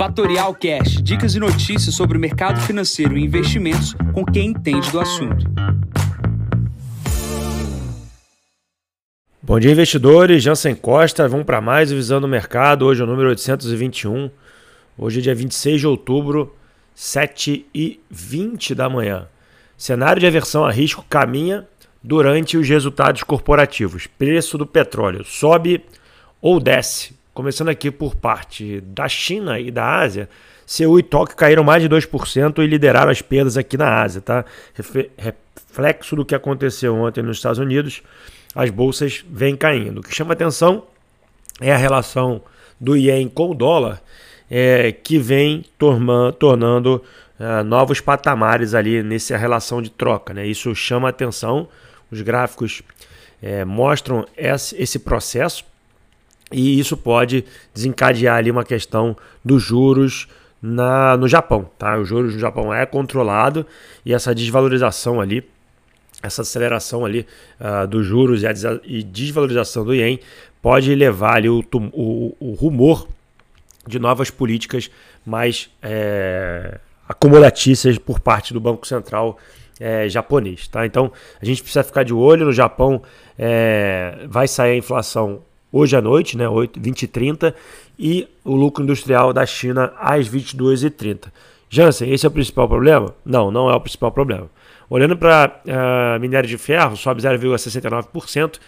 Fatorial Cash, dicas e notícias sobre o mercado financeiro e investimentos com quem entende do assunto. Bom dia, investidores. Jansen Costa, vamos para mais Visando o Mercado. Hoje é o número 821. Hoje é dia 26 de outubro, 7 e 20 da manhã. Cenário de aversão a risco caminha durante os resultados corporativos. Preço do petróleo sobe ou desce? Começando aqui por parte da China e da Ásia, Seul e Tóquio caíram mais de 2% e lideraram as perdas aqui na Ásia, tá? Reflexo do que aconteceu ontem nos Estados Unidos as bolsas vêm caindo. O que chama atenção é a relação do ien com o dólar, é, que vem tornando é, novos patamares ali nessa relação de troca. Né? Isso chama atenção, os gráficos é, mostram esse processo e isso pode desencadear ali uma questão dos juros na, no Japão. Tá? Os juros no Japão é controlado e essa desvalorização ali essa aceleração ali uh, dos juros e a e desvalorização do ien pode levar ali o, o, o rumor de novas políticas mais é, acomodatícias por parte do Banco Central é, japonês. Tá? Então a gente precisa ficar de olho. No Japão é, vai sair a inflação hoje à noite, né, 8, 20 e 30, e o lucro industrial da China às 22 e 30. Jansen, esse é o principal problema? Não, não é o principal problema. Olhando para uh, minério de ferro, sobe 0,69%,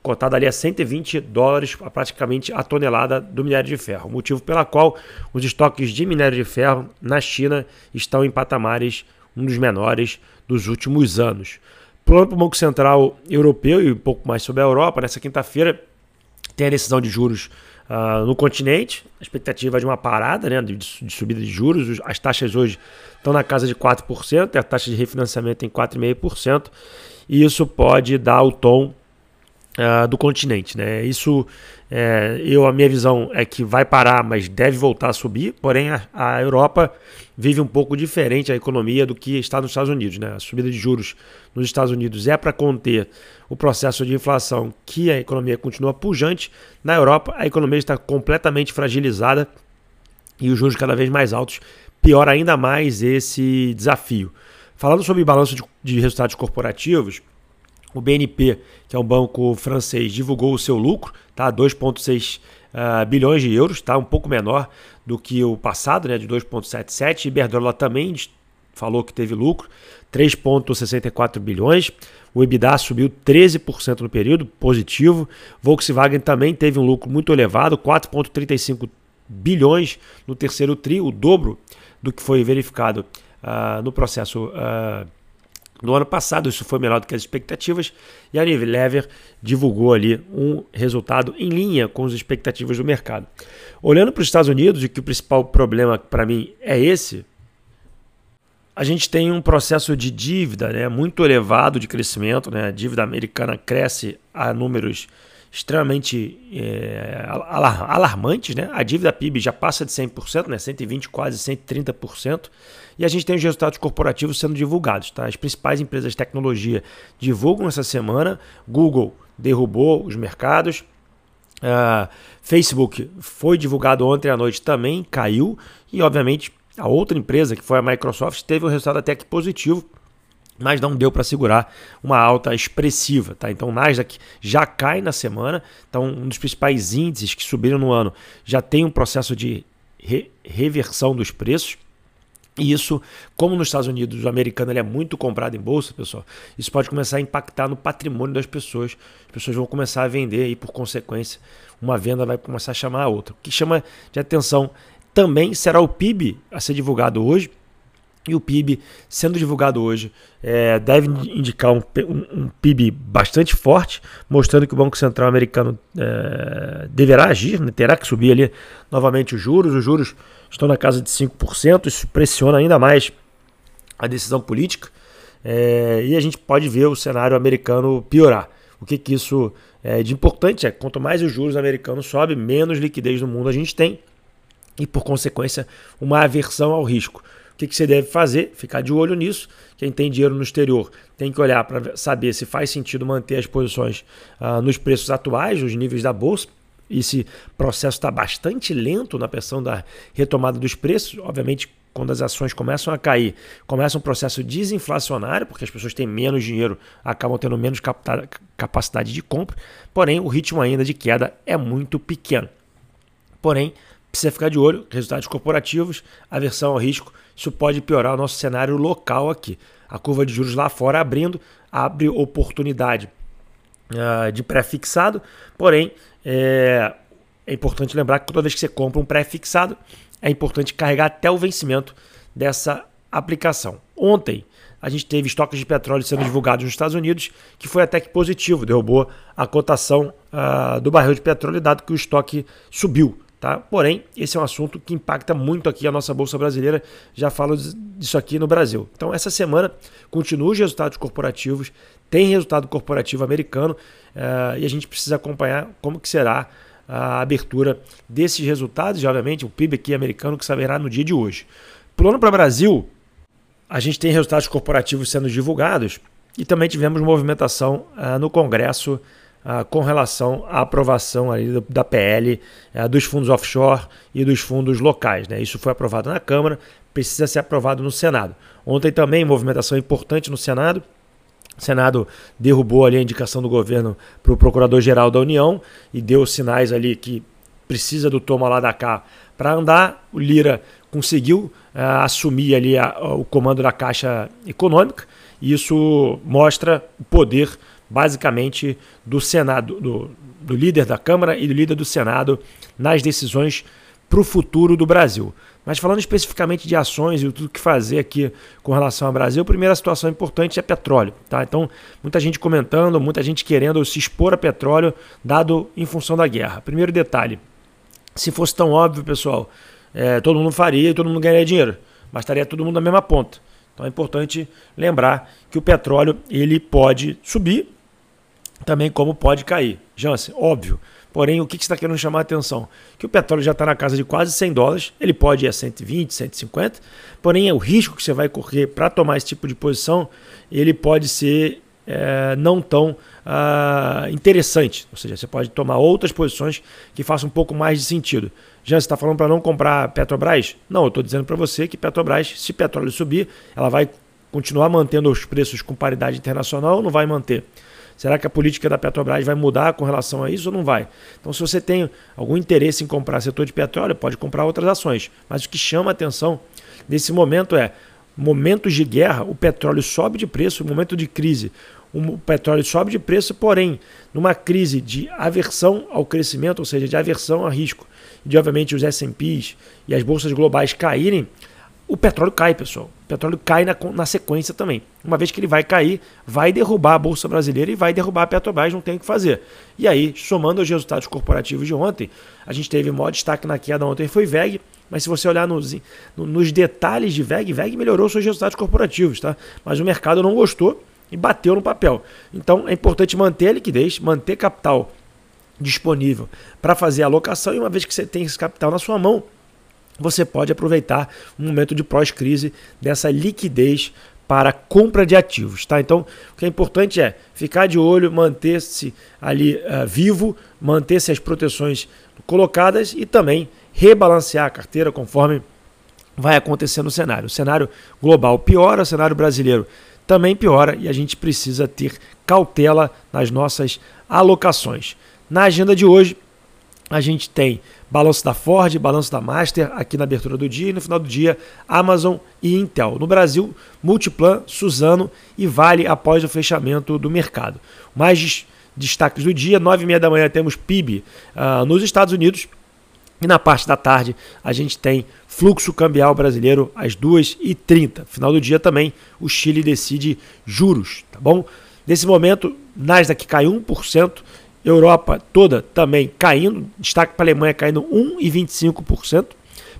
cotado ali a 120 dólares, praticamente a tonelada do minério de ferro. Motivo pela qual os estoques de minério de ferro na China estão em patamares um dos menores dos últimos anos. Plano para o Banco Central Europeu e um pouco mais sobre a Europa, nessa quinta-feira tem a decisão de juros uh, no continente, a expectativa de uma parada né, de, de, subida de juros, as taxas hoje estão na casa de 4%, a taxa de refinanciamento em 4,5%, e isso pode dar o tom uh, do continente. Né? Isso, é, eu a minha visão é que vai parar, mas deve voltar a subir. Porém, a, a, Europa vive um pouco diferente a economia do que está nos Estados Unidos. Né? A subida de juros nos Estados Unidos é para conter o processo de inflação, que a economia continua pujante. Na Europa, a economia está completamente fragilizada e os juros cada vez mais altos piora ainda mais esse desafio. Falando sobre balanço de, de resultados corporativos, o BNP, que é um banco francês, divulgou o seu lucro, tá? 2,6 uh, ah, bilhões de euros, tá? um pouco menor do que o passado, né? de 2,77. Iberdrola também falou que teve lucro, 3,64 bilhões. O EBITDA subiu 13% no período, positivo. Volkswagen também teve um lucro muito elevado, 4,35 bilhões no terceiro tri, o dobro do que foi verificado uh, no processo uh, no ano passado, isso foi melhor do que as expectativas e a Unilever divulgou ali um resultado em linha com as expectativas do mercado. Olhando para os Estados Unidos, e que o principal problema para mim é esse, a gente tem um processo de dívida né, muito elevado de crescimento. Né? A dívida americana cresce a números extremamente é, alarmantes. Né? A dívida PIB já passa de 100%, né? 120%, quase 130%. E a gente tem os resultados corporativos sendo divulgados. Tá? As principais empresas de tecnologia divulgam essa semana. Google derrubou os mercados. Uh, Facebook foi divulgado ontem à noite também, caiu. E, obviamente, a outra empresa, que foi a Microsoft, teve um resultado até que positivo mas não deu para segurar uma alta expressiva. Tá? Então o Nasdaq já cai na semana, então um dos principais índices que subiram no ano já tem um processo de re reversão dos preços. E isso, como nos Estados Unidos o americano é muito comprado em bolsa, pessoal, isso pode começar a impactar no patrimônio das pessoas. As pessoas vão começar a vender e, por consequência, uma venda vai começar a chamar a outra. O que chama de atenção também será o PIB a ser divulgado hoje e o PIB, sendo divulgado hoje, é, deve indicar um, um, um, PIB bastante forte, mostrando que o Banco Central americano é, deverá agir, né, terá que subir ali novamente os juros. Os juros estão na casa de 5%, isso pressiona ainda mais a decisão política. É, e a gente pode ver o cenário americano piorar. O que, que isso é de importante é quanto mais os juros americanos sobem, menos liquidez no mundo a gente tem e, por consequência, uma aversão ao risco. O que, que você deve fazer? Ficar de olho nisso. Quem tem dinheiro no exterior tem que olhar para saber se faz sentido manter as posições ah, nos preços atuais, os níveis da bolsa. esse processo está bastante lento na pressão da retomada dos preços. Obviamente, quando as ações começam a cair, começa um processo desinflacionário, porque as pessoas têm menos dinheiro, acabam tendo menos capacidade de compra, porém o ritmo ainda de queda é muito pequeno. Porém, precisa ficar de olho, resultados corporativos, aversão ao risco, isso pode piorar o nosso cenário local aqui. A curva de juros lá fora abrindo, abre oportunidade uh, de pré-fixado, porém é, é importante lembrar que toda vez que você compra um pré-fixado, é importante carregar até o vencimento dessa aplicação. Ontem, a gente teve estoques de petróleo sendo divulgados nos Estados Unidos, que foi até que positivo, derrubou a cotação uh, do barril de petróleo, dado que o estoque subiu. Tá? Porém, esse é um assunto que impacta muito aqui a nossa Bolsa Brasileira, já falo disso aqui no Brasil. Então, essa semana, continua os resultados corporativos, tem resultado corporativo americano uh, e a gente precisa acompanhar como que será a abertura desses resultados e, obviamente, o PIB aqui americano que saberá no dia de hoje. Pulando para o Brasil, a gente tem resultados corporativos sendo divulgados e também tivemos movimentação uh, no Congresso uh, com relação à aprovação ali da PL uh, dos fundos offshore e dos fundos locais. Né? Isso foi aprovado na Câmara, precisa ser aprovado no Senado. Ontem também movimentação importante no Senado. O Senado derrubou ali a indicação do governo para o Procurador-Geral da União e deu sinais ali que precisa do toma lá da cá para andar. O Lira conseguiu uh, assumir ali a, o comando da Caixa Econômica e isso mostra o poder basicamente do Senado, do, do líder da Câmara e do líder do Senado nas decisões para o futuro do Brasil. Mas falando especificamente de ações e tudo que fazer aqui com relação ao Brasil, a primeira situação importante é petróleo. Tá? Então, muita gente comentando, muita gente querendo se expor a petróleo, dado em função da guerra. Primeiro detalhe: se fosse tão óbvio, pessoal, é, todo mundo faria e todo mundo ganharia dinheiro. Mas estaria todo mundo na mesma ponta. Então é importante lembrar que o petróleo ele pode subir, também como pode cair. Jansen, óbvio. Porém, o que está querendo chamar a atenção? Que o petróleo já está na casa de quase 100 dólares, ele pode ir a 120, 150, porém o risco que você vai correr para tomar esse tipo de posição, ele pode ser é, não tão uh, interessante. Ou seja, você pode tomar outras posições que façam um pouco mais de sentido. Já você está falando para não comprar Petrobras? Não, eu estou dizendo para você que Petrobras, se petróleo subir, ela vai continuar mantendo os preços com paridade internacional ou não vai manter? Será que a política da Petrobras vai mudar com relação a isso ou não vai? Então, se você tem algum interesse em comprar setor de petróleo, pode comprar outras ações. Mas o que chama a atenção nesse momento é momentos de guerra, o petróleo sobe de preço, momento de crise, o petróleo sobe de preço, porém, numa crise de aversão ao crescimento, ou seja, de aversão a risco, de obviamente os S&Ps e as bolsas globais caírem, o petróleo cai, pessoal. O petróleo cai na, na sequência também. Uma vez que ele vai cair, vai derrubar a Bolsa Brasileira e vai derrubar a Petrobras, não tem o que fazer. E aí, somando os resultados corporativos de ontem, a gente teve maior destaque na queda ontem foi VEG, mas se você olhar nos, nos detalhes de VEG, VEG melhorou seus resultados corporativos, tá? Mas o mercado não gostou e bateu no papel. Então é importante manter a liquidez, manter capital disponível para fazer a alocação e uma vez que você tem esse capital na sua mão, você pode aproveitar um momento de pós-crise dessa liquidez para compra de ativos, tá? Então, o que é importante é ficar de olho, manter-se ali uh, vivo, manter-se as proteções colocadas e também rebalancear a carteira conforme vai acontecer no cenário. O cenário global piora, o cenário brasileiro também piora e a gente precisa ter cautela nas nossas alocações. Na agenda de hoje, a gente tem balanço da Ford, balanço da Master aqui na abertura do dia e no final do dia Amazon e Intel. No Brasil, Multiplan, Suzano e Vale após o fechamento do mercado. Mais destaques do dia, 9 e meia da manhã temos PIB uh, ah, nos Estados Unidos e na parte da tarde a gente tem fluxo cambial brasileiro às 2h30. Final do dia também o Chile decide juros, tá bom? Nesse momento, Nasdaq cai 1%, Europa toda também caindo, destaque para a Alemanha caindo 1,25%,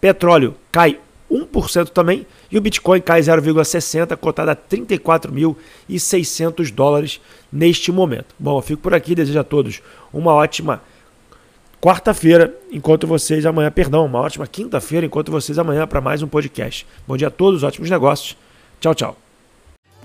petróleo cai 1% também e o Bitcoin cai 0,60, cotado a 34.600 dólares neste momento. Bom, eu fico por aqui, desejo a todos uma ótima quarta-feira, enquanto vocês amanhã, perdão, uma ótima quinta-feira, enquanto vocês amanhã para mais um podcast. Bom dia a todos, ótimos negócios. Tchau, tchau.